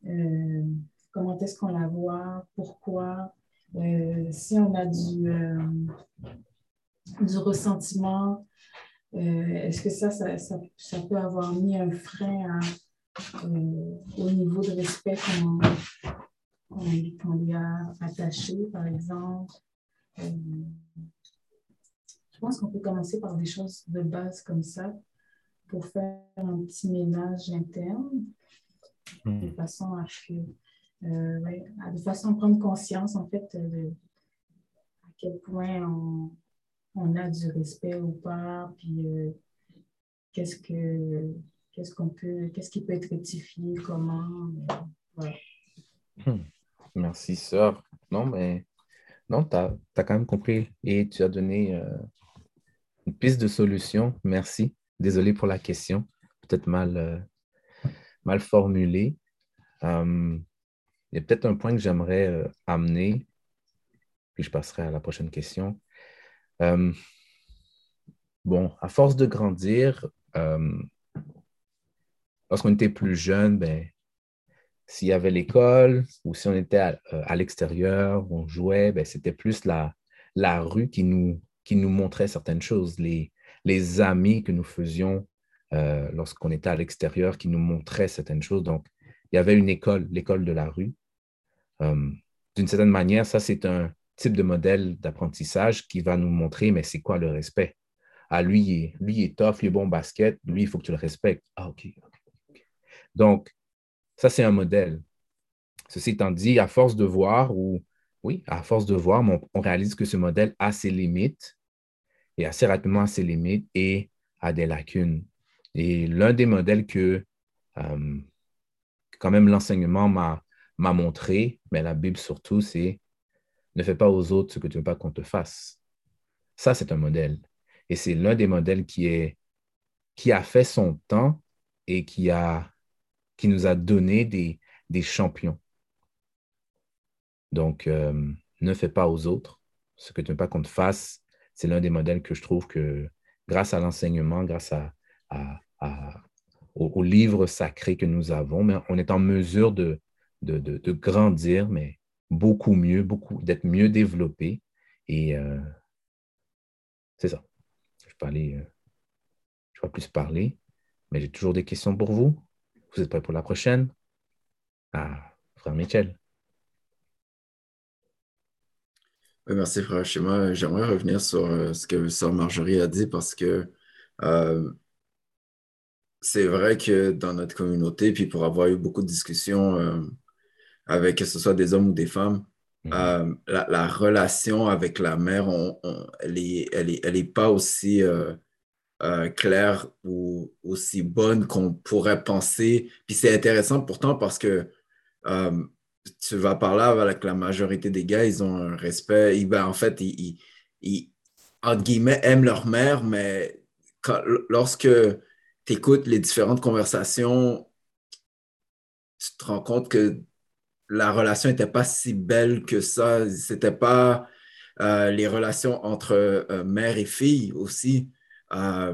euh, comment est-ce qu'on la voit, pourquoi, euh, si on a du, euh, du ressentiment, est-ce que ça ça, ça, peut avoir mis un frein au niveau de respect qu'on lui a attaché, par exemple? Euh, je pense qu'on peut commencer par des choses de base comme ça pour faire un petit ménage interne de façon à euh, ouais, à- de façon à prendre conscience en fait de à quel point on, on a du respect ou pas, puis euh, qu'est-ce que qu'est-ce qu'on peut, qu'est-ce qui peut être rectifié, comment, euh, voilà. Merci, sœur. Non, mais non, tu as, quand même compris et tu as donné euh, une piste de solution. Merci. Désolé pour la question, peut-être mal, euh, mal formulée. Euh, il y a peut-être un point que j'aimerais euh, amener, puis je passerai à la prochaine question. Bon, à force de grandir, lorsqu'on était plus jeune, ben, s'il y avait l'école ou si on était à, à l'extérieur, on jouait, ben, c'était plus la, la rue qui nous, qui nous montrait certaines choses, les, les amis que nous faisions euh, lorsqu'on était à l'extérieur qui nous montraient certaines choses. Donc, il y avait une école, l'école de la rue. Euh, D'une certaine manière, ça, c'est un type de modèle d'apprentissage qui va nous montrer, mais c'est quoi le respect? Ah, lui, lui, il est tough, il est bon basket, lui, il faut que tu le respectes. Ah, OK. Donc, ça, c'est un modèle. Ceci étant dit, à force de voir, ou oui, à force de voir, on réalise que ce modèle a ses limites et assez rapidement a ses limites et a des lacunes. Et l'un des modèles que euh, quand même l'enseignement m'a montré, mais la Bible surtout, c'est ne fais pas aux autres ce que tu ne veux pas qu'on te fasse. Ça, c'est un modèle. Et c'est l'un des modèles qui, est, qui a fait son temps et qui, a, qui nous a donné des, des champions. Donc, euh, ne fais pas aux autres ce que tu ne veux pas qu'on te fasse. C'est l'un des modèles que je trouve que grâce à l'enseignement, grâce à, à, au, livre sacré que nous avons, on est en mesure de, grandir, mais beaucoup mieux, beaucoup, d'être mieux développé. Et euh, c'est ça. Je vais euh, je vais plus parler, mais j'ai toujours des questions pour vous. Vous êtes prêts pour la prochaine? Ah, frère Michel. Oui, merci, frère. J'aimerais revenir sur euh, ce que Sœur Marjorie a dit parce que euh, c'est vrai que dans notre communauté, puis pour avoir eu beaucoup de discussions euh, avec que ce soit des hommes ou des femmes, Mhm. la, la relation avec la mère, on- on- elle est, elle est, elle est pas aussi claire ou aussi bonne qu'on pourrait penser. Puis c'est intéressant pourtant parce que tu vas par là avec la majorité des gars, ils ont un respect. Ils, ben, en fait, ils, ils, entre guillemets, aiment leur mère, mais lorsque tu écoutes les différentes conversations, tu te rends compte que la relation n'était pas si belle que ça. C'était pas euh, les relations entre euh, mère et fille aussi. Euh,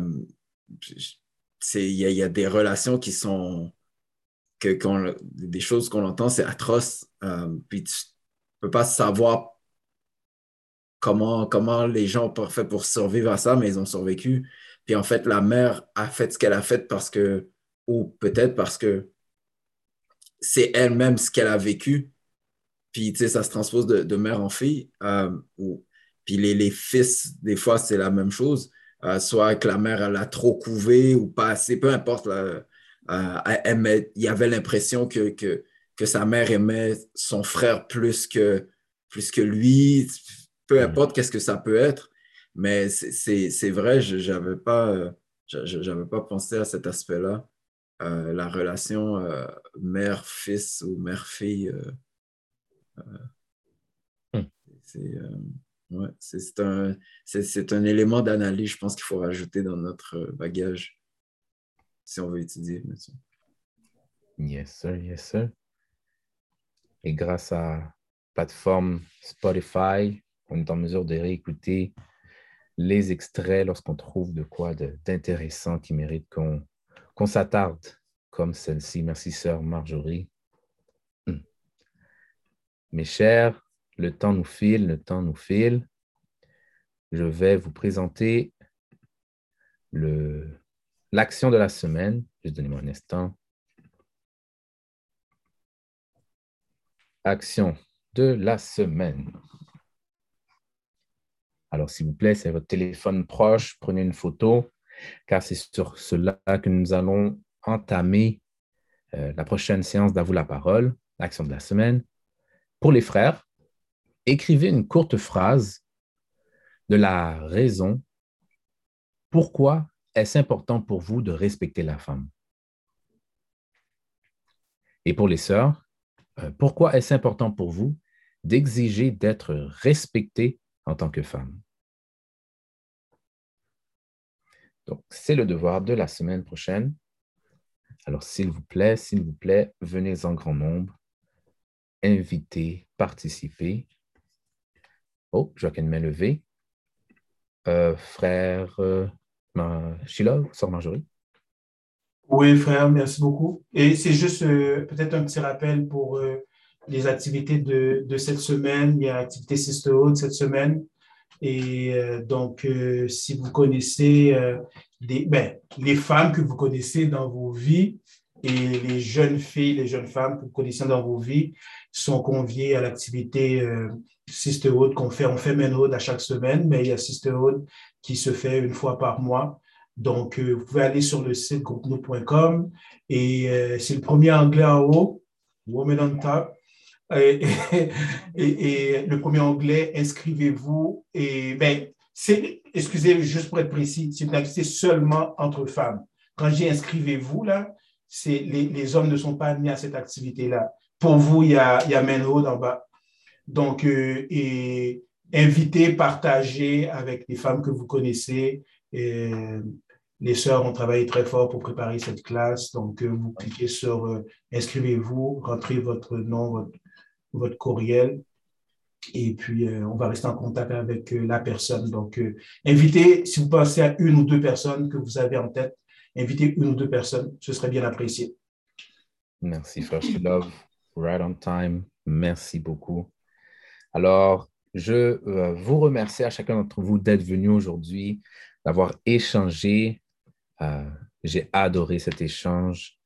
il y, a des relations qui sont, que, des choses qu'on entend, c'est atroce. Euh, puis tu peux pas savoir comment, comment les gens ont fait pour survivre à ça, mais ils ont survécu. Puis en fait, la mère a fait ce qu'elle a fait parce que, ou peut-être parce que c'est elle-même ce qu'elle a vécu. Puis, tu sais, ça se transpose de, mère en fille. Euh, ou, puis les, les, fils, des fois, c'est la même chose. Euh, soit que la mère, elle a trop couvé ou pas assez, peu importe. Euh, il y avait l'impression que, que, que, sa mère aimait son frère plus que, plus que lui. Peu importe qu'est-ce que ça peut être. Mais c'est vrai, je n'avais pas, j'avais pas pensé à cet aspect-là. Euh, la relation euh, mère-fils ou mère-fille. Euh, hmm. C'est un, un, élément d'analyse, je pense qu'il faut rajouter dans notre bagage si on veut étudier. Yes, sir, yes, sir. Et grâce à la plateforme Spotify, on est en mesure de réécouter les extraits lorsqu'on trouve de quoi d'intéressant qui mérite qu'on s'attarde comme celle-ci. Merci, sœur Marjorie. Hmm. Mes chers, le temps nous file, le temps nous file. Je vais vous présenter l'action de la semaine. Juste donnez-moi un instant. Action de la semaine. Alors, s'il vous plaît, c'est votre téléphone proche, prenez une photo car c'est sur cela que nous allons entamer euh, la prochaine séance d'À vous la parole, l'action de la semaine. Pour les frères, écrivez une courte phrase de la raison pourquoi est-ce important pour vous de respecter la femme? Et pour les sœurs, euh, pourquoi est-ce important pour vous d'exiger d'être respectée en tant que femme? Donc, c'est le devoir de la semaine prochaine. Alors, s'il vous plaît, s'il vous plaît, venez en grand nombre, invitez, participez. Oh, une main levée. Euh, frère euh, Sheila, sœur Marjorie. Oui, frère, merci beaucoup. Et c'est juste euh, peut-être un petit rappel pour euh, les activités de, de, cette semaine. Il y a l'activité Sisterhood cette semaine. Et euh, donc, si vous connaissez des, ben, les femmes que vous connaissez dans vos vies et les jeunes filles, les jeunes femmes que vous connaissez dans vos vies sont conviées à l'activité Sisterhood qu'on fait. On fait Menhood à chaque semaine, mais il y a Sisterhood qui se fait une fois par mois. Donc, vous pouvez aller sur le site groupeno.com et c'est le premier anglais en haut, Woman on Top. Et, et, le premier onglet, inscrivez-vous. Et ben, c'est, excusez, juste pour être précis, c'est une activité seulement entre femmes. Quand j'ai inscrivez-vous, là, c'est, les, les, hommes ne sont pas admis à cette activité-là. Pour vous, il y a, il y a Menhood en bas. Donc, euh, invitez, partagez avec les femmes que vous connaissez. Et, les sœurs ont travaillé très fort pour préparer cette classe. Donc, euh, vous cliquez sur euh, inscrivez-vous, rentrez votre nom, votre, courriel. Et puis, euh, on va rester en contact avec euh, la personne. Donc, euh, invitez, si vous pensez à une ou deux personnes que vous avez en tête, invitez une ou deux personnes, ce serait bien apprécié. Merci, Frère Love. Right on time. Merci beaucoup. Alors, je vous remercie à chacun d'entre vous d'être venu aujourd'hui, d'avoir échangé. J'ai adoré cet échange.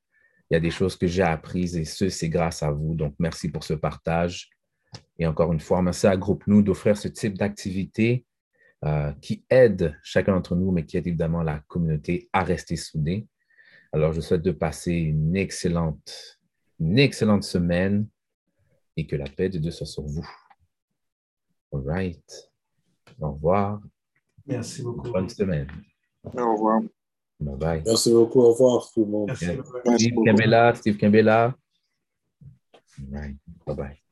Il y a des choses que j'ai apprises et ce, c'est grâce à vous. Donc, merci pour ce partage. Et encore une fois, merci à Groupe Nous d'offrir ce type d'activité euh, qui aide chacun d'entre nous, mais qui aide évidemment la communauté à rester soudée. Alors, je souhaite de passer une excellente, une excellente semaine et que la paix de Dieu soit sur vous. All right. Au revoir. Merci beaucoup. Bonne semaine. Au revoir. Bye bye. Merci beaucoup. Au revoir tout le monde. Steve Kembela, Steve Kembela. Right. Bye bye.